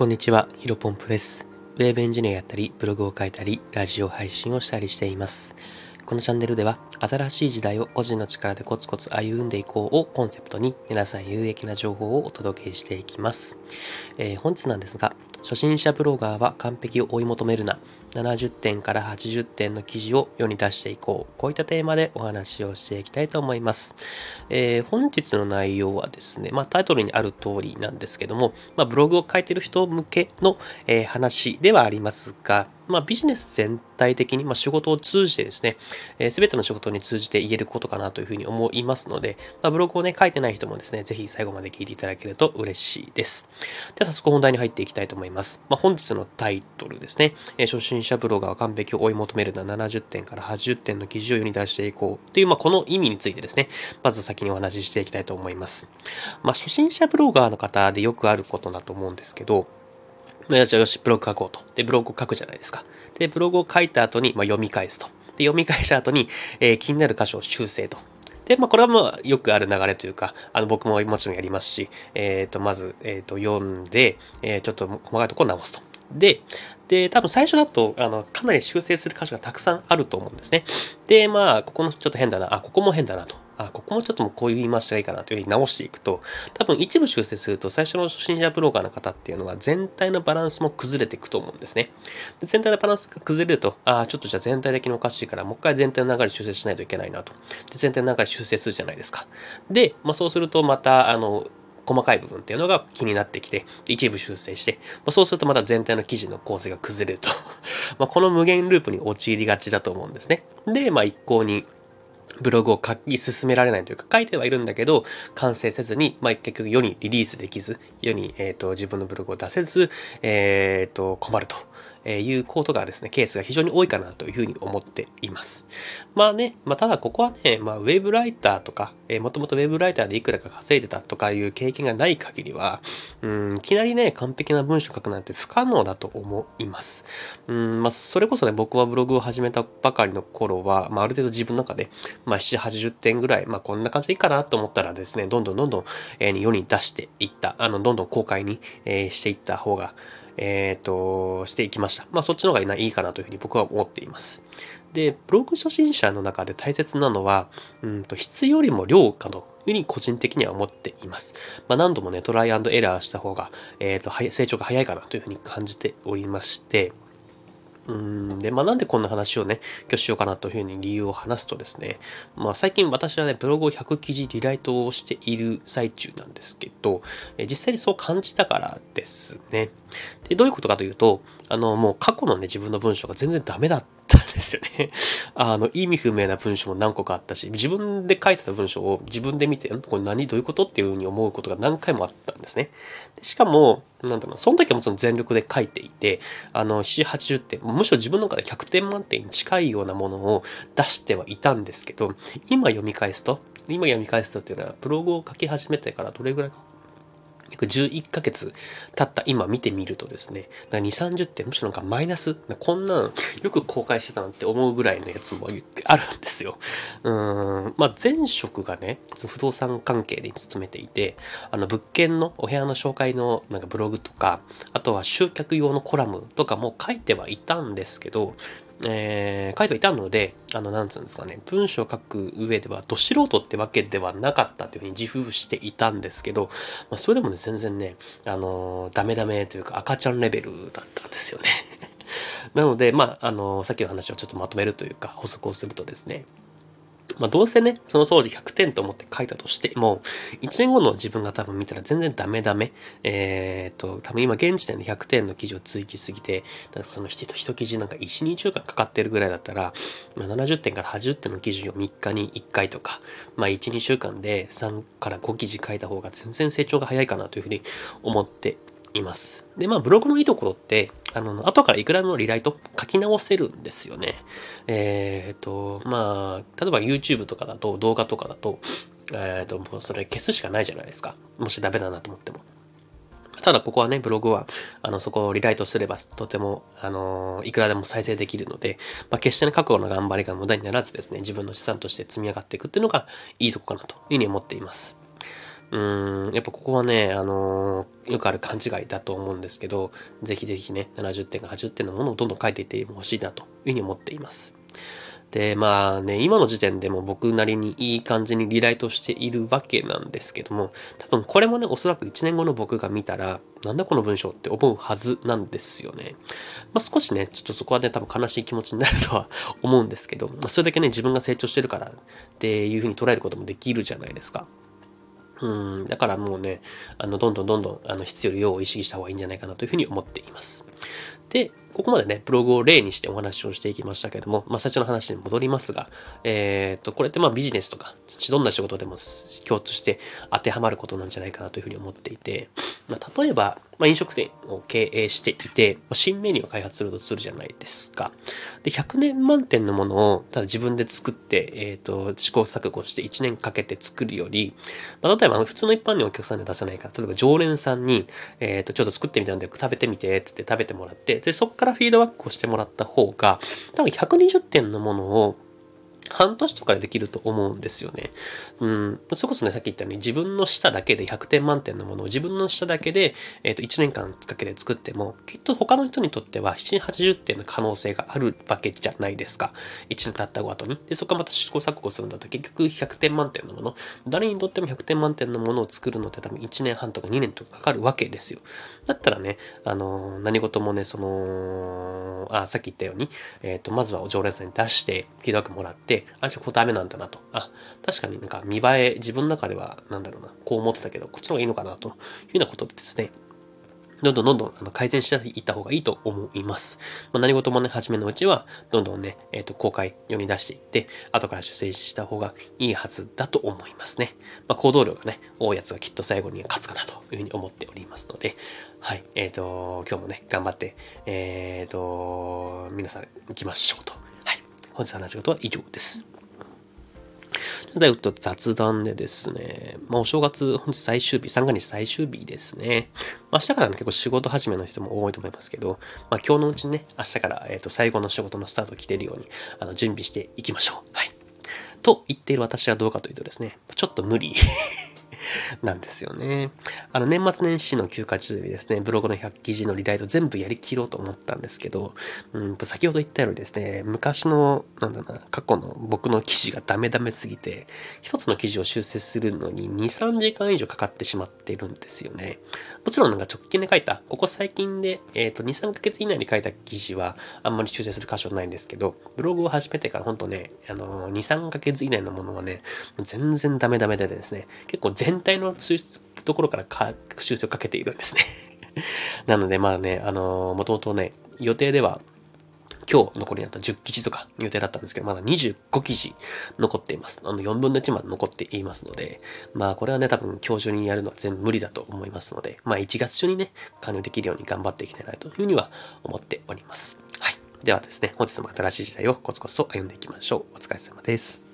こんにちは、ヒロポンプです。ウェブエンジニアやったり、ブログを書いたり、ラジオ配信をしたりしています。このチャンネルでは、新しい時代を個人の力でコツコツ歩んでいこうをコンセプトに、皆さん有益な情報をお届けしていきます。えー、本日なんですが、初心者ブロガーは完璧を追い求めるな。70点から80点の記事を世に出していこう。こういったテーマでお話をしていきたいと思います。えー、本日の内容はですね、まあ、タイトルにある通りなんですけども、まあ、ブログを書いてる人向けの、えー、話ではありますが、まあ、ビジネス全体的に、まあ、仕事を通じてですね、す、えー、べ、ての仕事に通じて言えることかなというふうに思いますので、まあ、ブログをね、書いてない人もですね、ぜひ最後まで聞いていただけると嬉しいです。では早速本題に入っていきたいと思います。まあ、本日のタイトルですね、えー、初心者ブロガーは完璧を追い求めるのは70点から80点の記事を世に出していこうという、まあ、この意味についてですね、まず先にお話ししていきたいと思います。まあ、初心者ブロガーの方でよくあることだと思うんですけど、じゃあよし、ブログ書こうと。で、ブログを書くじゃないですか。で、ブログを書いた後に、まあ、読み返すと。で、読み返した後に、えー、気になる箇所を修正と。で、まあ、これはまあ、よくある流れというか、あの、僕ももちろんやりますし、えっ、ー、と、まず、えっ、ー、と、読んで、えー、ちょっと細かいところを直すと。で、で、多分最初だと、あの、かなり修正する箇所がたくさんあると思うんですね。で、まあ、ここのちょっと変だな、あ、ここも変だなと。あ、ここもちょっともうこういう言い回しがいいかなというふうに直していくと、多分一部修正すると最初の初心者ブロガーの方っていうのは全体のバランスも崩れていくと思うんですね。で全体のバランスが崩れると、ああ、ちょっとじゃあ全体的におかしいから、もう一回全体の流れ修正しないといけないなと。で全体の流れ修正するじゃないですか。で、まあ、そうするとまた、あの、細かい部分っていうのが気になってきて、一部修正して、まあ、そうするとまた全体の記事の構成が崩れると まこの無限ループに陥りがちだと思うんですね。で、まあ一向にブログを書き進められないというか、書いてはいるんだけど、完成せずに、まあ、結局世にリリースできず、世に、えっ、ー、と、自分のブログを出せず、えっ、ー、と、困ると。え、いうことがですね、ケースが非常に多いかなというふうに思っています。まあね、まあただここはね、まあウェブライターとか、えー、もともとウェブライターでいくらか稼いでたとかいう経験がない限りは、うん、いきなりね、完璧な文章書くなんて不可能だと思います。うん、まあそれこそね、僕はブログを始めたばかりの頃は、まあある程度自分の中で、まあ7、80点ぐらい、まあこんな感じでいいかなと思ったらですね、どんどんどんどん、えー、世に出していった、あの、どんどん公開に、えー、していった方が、えっ、ー、と、していきました。まあ、そっちの方がいいかなというふうに僕は思っています。で、ブログ初心者の中で大切なのは、うんと質よりも量かというふうに個人的には思っています。まあ、何度もね、トライエラーした方が、えっ、ー、と、成長が早いかなというふうに感じておりまして、うんで、まあ、なんでこんな話をね、今日しようかなというふうに理由を話すとですね、まあ、最近私はね、ブログを100記事リライトをしている最中なんですけど、え実際にそう感じたからですね。で、どういうことかというと、あの、もう過去のね、自分の文章が全然ダメだったんですよね。あの、意味不明な文章も何個かあったし、自分で書いてた文章を自分で見て、これ何どういうことっていうふうに思うことが何回もあったんですね。でしかも、なんだろうその時はもちろん全力で書いていて、あの、7、80点、むしろ自分の中で100点満点に近いようなものを出してはいたんですけど、今読み返すと、今読み返すとっていうのは、ブログを書き始めてからどれぐらいか約11ヶ月経った今見てみるとですね、2、30点、むしろなんかマイナス、こんなんよく公開してたなんて思うぐらいのやつもあるんですよ。うん、まあ前職がね、不動産関係で勤めていて、あの物件のお部屋の紹介のなんかブログとか、あとは集客用のコラムとかも書いてはいたんですけど、えー、書いていたので、あの、なんつうんですかね、文章を書く上では、ど素人ってわけではなかったというふうに自負していたんですけど、まあ、それでもね、全然ね、あの、ダメダメというか赤ちゃんレベルだったんですよね。なので、まあ、あの、さっきの話をちょっとまとめるというか、補足をするとですね、まあ、どうせね、その当時100点と思って書いたとしても、1年後の自分が多分見たら全然ダメダメ。えっ、と、多分今現時点で100点の記事を追記すぎて、だその一一記事なんか1、2週間かかってるぐらいだったら、まあ、70点から80点の記事を3日に1回とか、まあ1、2週間で3から5記事書いた方が全然成長が早いかなというふうに思っています。で、まあ、ブログのいいところって、あの、後からいくらでもリライト書き直せるんですよね。えっ、ー、と、まあ、例えば YouTube とかだと、動画とかだと、えっ、ー、と、もうそれ消すしかないじゃないですか。もしダメだなと思っても。ただここはね、ブログは、あの、そこをリライトすれば、とても、あの、いくらでも再生できるので、まあ、決してね、過去の頑張りが無駄にならずですね、自分の資産として積み上がっていくっていうのがいいとこかなというふうに思っています。うーん、やっぱここはね、あのーよくある勘違いだと思うんですけど、ぜひぜひね、70点か80点のものをどんどん書いていってほしいなというふうに思っています。で、まあね、今の時点でも僕なりにいい感じにリライトしているわけなんですけども、多分これもね、おそらく1年後の僕が見たら、なんだこの文章って思うはずなんですよね。まあ少しね、ちょっとそこはね、多分悲しい気持ちになるとは思うんですけど、まあそれだけね、自分が成長してるからっていうふうに捉えることもできるじゃないですか。うん、だからもうね、あの、どんどんどんどん、あの、質より量を意識した方がいいんじゃないかなというふうに思っています。で、ここまでね、ブログを例にしてお話をしていきましたけども、まあ、最初の話に戻りますが、えっと、これってまあビジネスとか、どんな仕事でも共通して当てはまることなんじゃないかなというふうに思っていて、まあ、例えば、まあ、飲食店を経営していて、新メニューを開発するとするじゃないですか。で、100年満点のものを、ただ自分で作って、えっ、と、試行錯誤して1年かけて作るより、まあ、例えば普通の一般にお客さんで出さないから、例えば常連さんに、えっ、と、ちょっと作ってみたんで食べてみて、ってって食べてもらって、で、そこからフィードバックをしてもらった方が、多分120点のものを、半年とかでできると思うんですよね。うん。それこそね、さっき言ったように自分の舌だけで100点満点のものを自分の舌だけで、えっ、と、1年間かけて作っても、きっと他の人にとっては7、80点の可能性があるわけじゃないですか。1年経った後に。で、そこからまた試行錯誤するんだと結局100点満点のもの、誰にとっても100点満点のものを作るのって多分1年半とか2年とかかかるわけですよ。だったらね、あのー何事もね、その、あ、さっき言ったように、えっ、と、まずはお常連さんに出して、フィードバックもらって、あ、じゃあこダメなんだなと。あ、確かになんか見栄え、自分の中では、なんだろうな、こう思ってたけど、こっちの方がいいのかな、というようなことでですね、どんどんどんどんあの改善していった方がいいと思います。まあ、何事もね、初めのうちは、どんどんね、えっ、と、公開世に出していって、後から修正した方がいいはずだと思いますね。まあ、行動量がね、多いやつがきっと最後に勝つかなというふうに思っておりますので、はい。えっ、と、今日もね、頑張って、えっ、と、皆さん行きましょうと。本日話し事は以上です。では、と雑談でですね、まあ、お正月、本日最終日、三が日最終日ですね。まあ、明日からね、結構仕事始めの人も多いと思いますけど、まあ、今日のうちにね、明日から、えー、と最後の仕事のスタートを切れるようにあの準備していきましょう。はい。と言っている私はどうかというとですね、ちょっと無理 なんですよね。あの、年末年始の休暇中にですね、ブログの100記事のリライト全部やりきろうと思ったんですけど、うん、先ほど言ったようにですね、昔の、なんだな、過去の僕の記事がダメダメすぎて、一つの記事を修正するのに2、3時間以上かかってしまっているんですよね。もちろんなんか直近で書いた、ここ最近で、えっ、と、2、3ヶ月以内に書いた記事はあんまり修正する箇所ないんですけど、ブログを始めてから本当ね、あの、2、3ヶ月以内のものはね、全然ダメダメでですね、結構全体のところからか修正をかけているんですね。なのでまあね、あのもともとね、予定では今日残りだった10記事とか予定だったんですけど、まだ25記事残っています。あの4分の1まで残っていますので、まあこれはね、多分今日中にやるのは全部無理だと思いますので、まあ1月中にね、完了できるように頑張っていきたいなというふうには思っております。はい。ではですね、本日も新しい時代をコツコツと歩んでいきましょう。お疲れ様です。